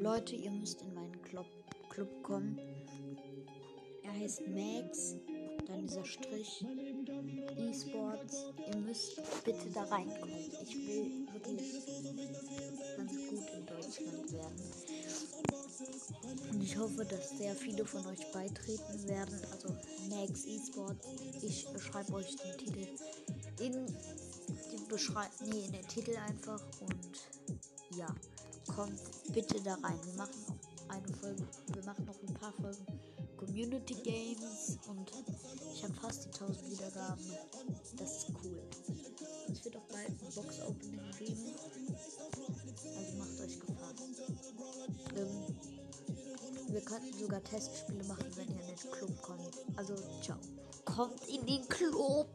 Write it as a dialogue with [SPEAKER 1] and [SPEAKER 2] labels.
[SPEAKER 1] Leute, ihr müsst in meinen Club, Club kommen. Er heißt Max, dann dieser Strich, E-Sports. Ihr müsst bitte da reinkommen. Ich will wirklich ganz gut in Deutschland werden. Und ich hoffe, dass sehr viele von euch beitreten werden. Also Max E-Sports. Ich schreibe euch den Titel in die Beschreibung, nee, in den Titel einfach und ja, kommt bitte da rein. Wir machen noch eine Folge, wir machen noch ein paar Folgen Community Games und ich habe fast die 1000 Wiedergaben. Das ist cool. Es wird auch bald ein Box Opening geben. Also macht euch gefasst. Ähm, wir könnten sogar Testspiele machen, wenn ihr in den Club kommt. Also ciao. Kommt in den Club.